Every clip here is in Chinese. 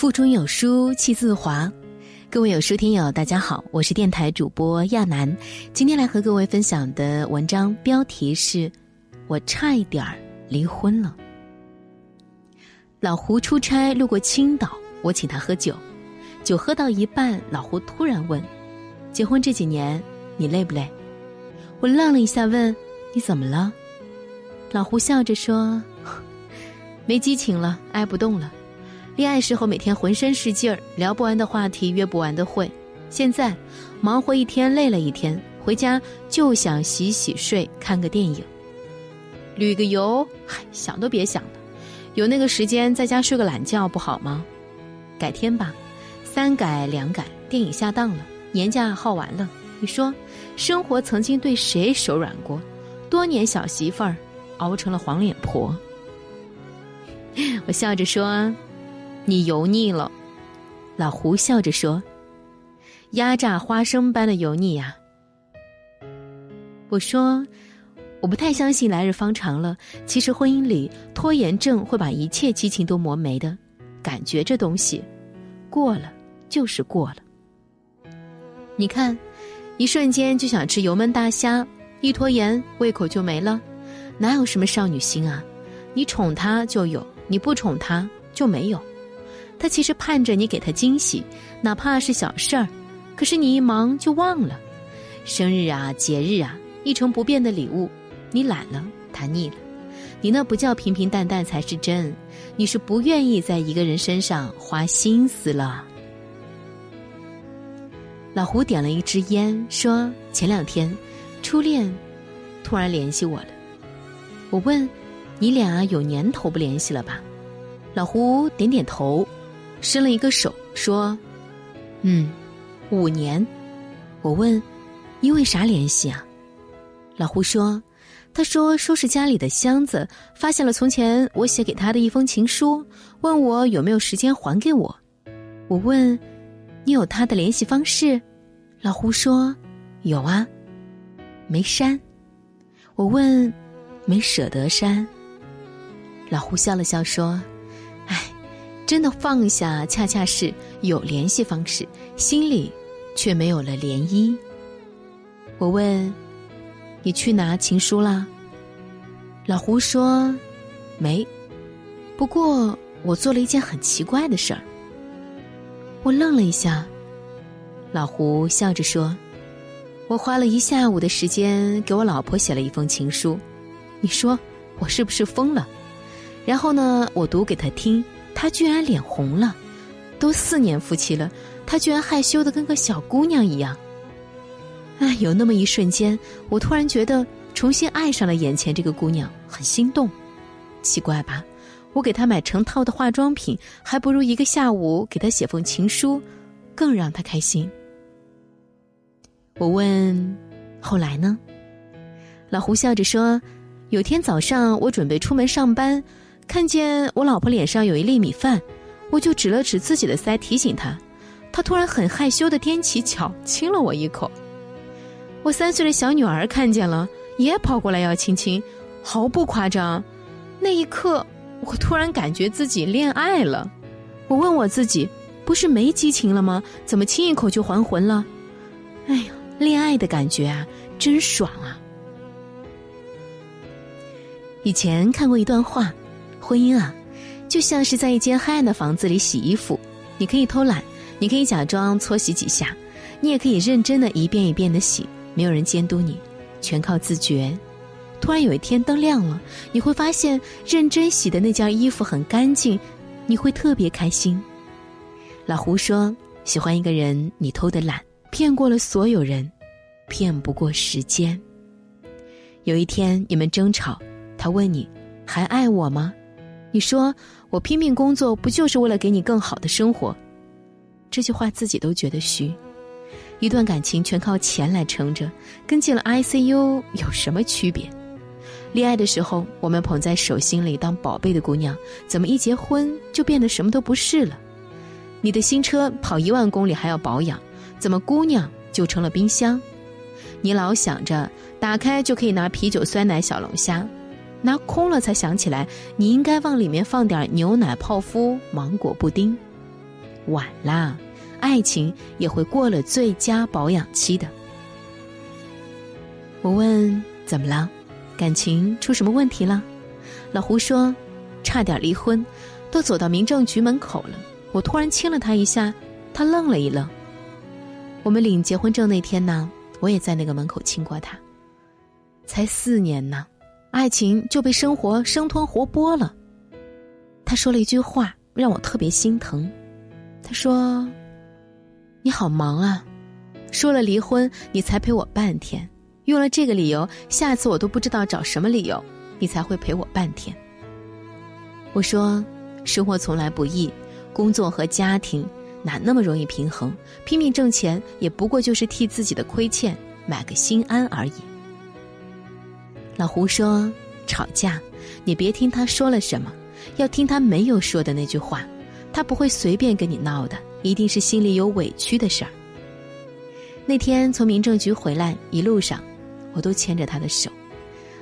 腹中有书气自华，各位有书听友，大家好，我是电台主播亚楠。今天来和各位分享的文章标题是：我差一点儿离婚了。老胡出差路过青岛，我请他喝酒，酒喝到一半，老胡突然问：“结婚这几年你累不累？”我愣了一下，问：“你怎么了？”老胡笑着说：“没激情了，爱不动了。”恋爱时候每天浑身是劲儿，聊不完的话题，约不完的会。现在忙活一天，累了一天，回家就想洗洗睡，看个电影，旅个游，嗨，想都别想了。有那个时间在家睡个懒觉不好吗？改天吧。三改两改，电影下档了，年假耗完了。你说，生活曾经对谁手软过？多年小媳妇儿，熬成了黄脸婆。我笑着说。你油腻了，老胡笑着说：“压榨花生般的油腻呀。”我说：“我不太相信来日方长了。其实婚姻里拖延症会把一切激情都磨没的。感觉这东西，过了就是过了。你看，一瞬间就想吃油焖大虾，一拖延胃口就没了。哪有什么少女心啊？你宠她就有，你不宠她就没有。”他其实盼着你给他惊喜，哪怕是小事儿，可是你一忙就忘了。生日啊，节日啊，一成不变的礼物，你懒了，他腻了。你那不叫平平淡淡才是真，你是不愿意在一个人身上花心思了。老胡点了一支烟，说：“前两天，初恋突然联系我了。我问，你俩有年头不联系了吧？”老胡点点头。伸了一个手，说：“嗯，五年。”我问：“因为啥联系啊？”老胡说：“他说收拾家里的箱子，发现了从前我写给他的一封情书，问我有没有时间还给我。”我问：“你有他的联系方式？”老胡说：“有啊，没删。”我问：“没舍得删？”老胡笑了笑说。真的放下，恰恰是有联系方式，心里却没有了涟漪。我问：“你去拿情书啦？”老胡说：“没。”不过我做了一件很奇怪的事儿。我愣了一下，老胡笑着说：“我花了一下午的时间给我老婆写了一封情书，你说我是不是疯了？然后呢，我读给她听。”他居然脸红了，都四年夫妻了，他居然害羞的跟个小姑娘一样。哎，有那么一瞬间，我突然觉得重新爱上了眼前这个姑娘，很心动。奇怪吧？我给她买成套的化妆品，还不如一个下午给她写封情书，更让她开心。我问：“后来呢？”老胡笑着说：“有天早上，我准备出门上班。”看见我老婆脸上有一粒米饭，我就指了指自己的腮提醒她，她突然很害羞的踮起脚亲了我一口。我三岁的小女儿看见了，也跑过来要亲亲，毫不夸张。那一刻，我突然感觉自己恋爱了。我问我自己，不是没激情了吗？怎么亲一口就还魂了？哎呀，恋爱的感觉啊，真爽啊！以前看过一段话。婚姻啊，就像是在一间黑暗的房子里洗衣服，你可以偷懒，你可以假装搓洗几下，你也可以认真的一遍一遍的洗，没有人监督你，全靠自觉。突然有一天灯亮了，你会发现认真洗的那件衣服很干净，你会特别开心。老胡说，喜欢一个人，你偷的懒，骗过了所有人，骗不过时间。有一天你们争吵，他问你，还爱我吗？你说我拼命工作不就是为了给你更好的生活？这句话自己都觉得虚。一段感情全靠钱来撑着，跟进了 ICU 有什么区别？恋爱的时候我们捧在手心里当宝贝的姑娘，怎么一结婚就变得什么都不是了？你的新车跑一万公里还要保养，怎么姑娘就成了冰箱？你老想着打开就可以拿啤酒、酸奶、小龙虾。拿空了才想起来，你应该往里面放点牛奶、泡芙、芒果布丁。晚啦，爱情也会过了最佳保养期的。我问怎么了，感情出什么问题了？老胡说，差点离婚，都走到民政局门口了。我突然亲了他一下，他愣了一愣。我们领结婚证那天呢，我也在那个门口亲过他。才四年呢，爱情就被生活生吞活剥了。他说了一句话，让我特别心疼。他说：“你好忙啊，说了离婚你才陪我半天，用了这个理由，下次我都不知道找什么理由，你才会陪我半天。”我说：“生活从来不易，工作和家庭哪那么容易平衡？拼命挣钱也不过就是替自己的亏欠买个心安而已。”老胡说：“吵架，你别听他说了什么，要听他没有说的那句话。他不会随便跟你闹的，一定是心里有委屈的事儿。”那天从民政局回来，一路上我都牵着他的手。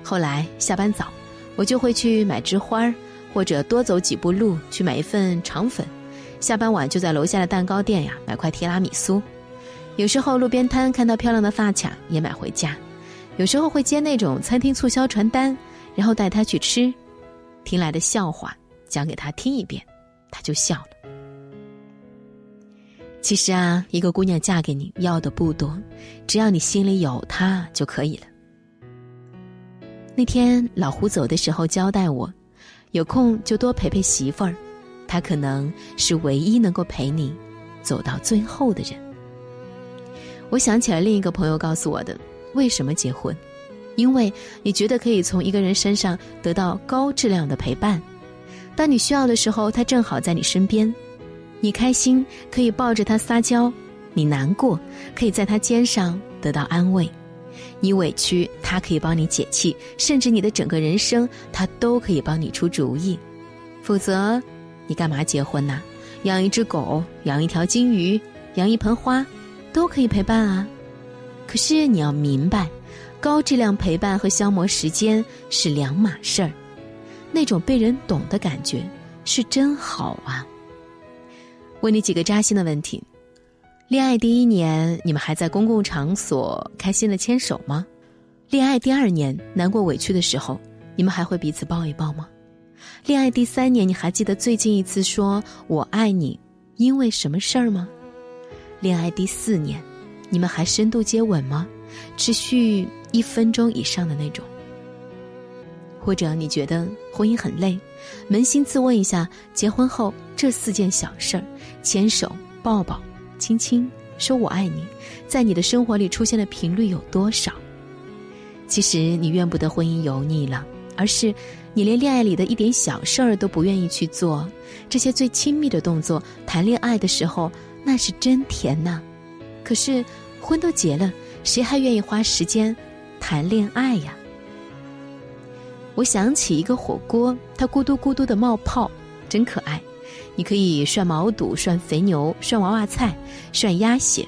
后来下班早，我就会去买枝花儿或者多走几步路去买一份肠粉。下班晚就在楼下的蛋糕店呀买块提拉米苏。有时候路边摊看到漂亮的发卡，也买回家。有时候会接那种餐厅促销传单，然后带他去吃，听来的笑话讲给他听一遍，他就笑了。其实啊，一个姑娘嫁给你要的不多，只要你心里有她就可以了。那天老胡走的时候交代我，有空就多陪陪媳妇儿，她可能是唯一能够陪你走到最后的人。我想起了另一个朋友告诉我的。为什么结婚？因为你觉得可以从一个人身上得到高质量的陪伴。当你需要的时候，他正好在你身边。你开心可以抱着他撒娇，你难过可以在他肩上得到安慰。你委屈，他可以帮你解气，甚至你的整个人生，他都可以帮你出主意。否则，你干嘛结婚呢？养一只狗，养一条金鱼，养一盆花，都可以陪伴啊。可是你要明白，高质量陪伴和消磨时间是两码事儿。那种被人懂的感觉是真好啊。问你几个扎心的问题：恋爱第一年，你们还在公共场所开心的牵手吗？恋爱第二年，难过委屈的时候，你们还会彼此抱一抱吗？恋爱第三年，你还记得最近一次说我爱你，因为什么事儿吗？恋爱第四年。你们还深度接吻吗？持续一分钟以上的那种。或者你觉得婚姻很累，扪心自问一下：结婚后这四件小事儿——牵手、抱抱、亲亲、说我爱你，在你的生活里出现的频率有多少？其实你怨不得婚姻油腻了，而是你连恋爱里的一点小事儿都不愿意去做。这些最亲密的动作，谈恋爱的时候那是真甜呐。可是，婚都结了，谁还愿意花时间谈恋爱呀？我想起一个火锅，它咕嘟咕嘟的冒泡，真可爱。你可以涮毛肚、涮肥牛、涮娃娃菜、涮鸭血。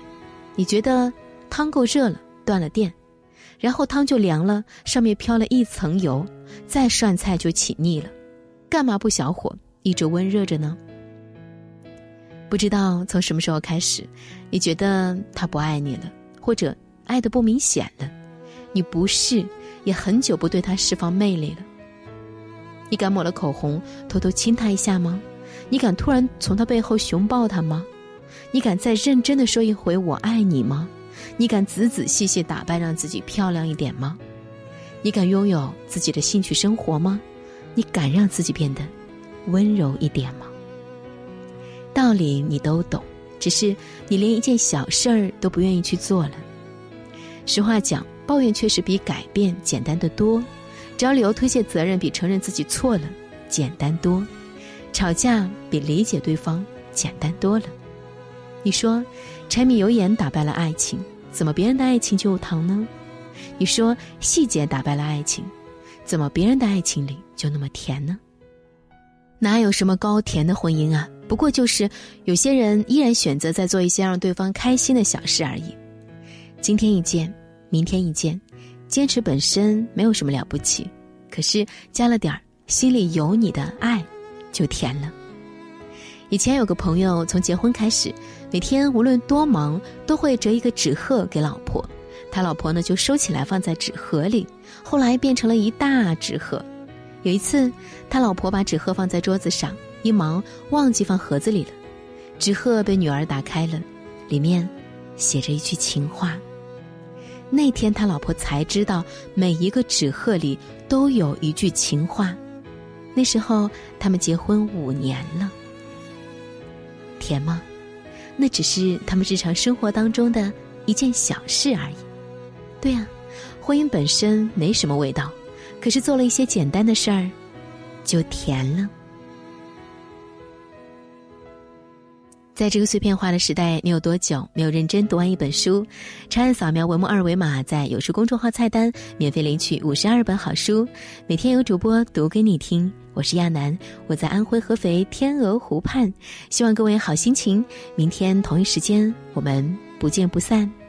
你觉得汤够热了，断了电，然后汤就凉了，上面飘了一层油，再涮菜就起腻了。干嘛不小火一直温热着呢？不知道从什么时候开始，你觉得他不爱你了，或者爱的不明显了，你不是也很久不对他释放魅力了。你敢抹了口红偷偷亲他一下吗？你敢突然从他背后熊抱他吗？你敢再认真的说一回我爱你吗？你敢仔仔细细打扮让自己漂亮一点吗？你敢拥有自己的兴趣生活吗？你敢让自己变得温柔一点吗？道理你都懂，只是你连一件小事儿都不愿意去做了。实话讲，抱怨确实比改变简单的多，找理由推卸责任比承认自己错了简单多，吵架比理解对方简单多了。你说，柴米油盐打败了爱情，怎么别人的爱情就有糖呢？你说，细节打败了爱情，怎么别人的爱情里就那么甜呢？哪有什么高甜的婚姻啊？不过就是有些人依然选择在做一些让对方开心的小事而已。今天一件，明天一件，坚持本身没有什么了不起，可是加了点儿心里有你的爱，就甜了。以前有个朋友，从结婚开始，每天无论多忙，都会折一个纸鹤给老婆。他老婆呢，就收起来放在纸盒里。后来变成了一大纸鹤。有一次，他老婆把纸鹤放在桌子上，一忙忘记放盒子里了。纸鹤被女儿打开了，里面写着一句情话。那天他老婆才知道，每一个纸鹤里都有一句情话。那时候他们结婚五年了。甜吗？那只是他们日常生活当中的一件小事而已。对呀，婚姻本身没什么味道，可是做了一些简单的事儿，就甜了。在这个碎片化的时代，你有多久没有认真读完一本书？长按扫描文末二维码，在有书公众号菜单免费领取五十二本好书，每天有主播读给你听。我是亚楠，我在安徽合肥天鹅湖畔，希望各位好心情。明天同一时间，我们不见不散。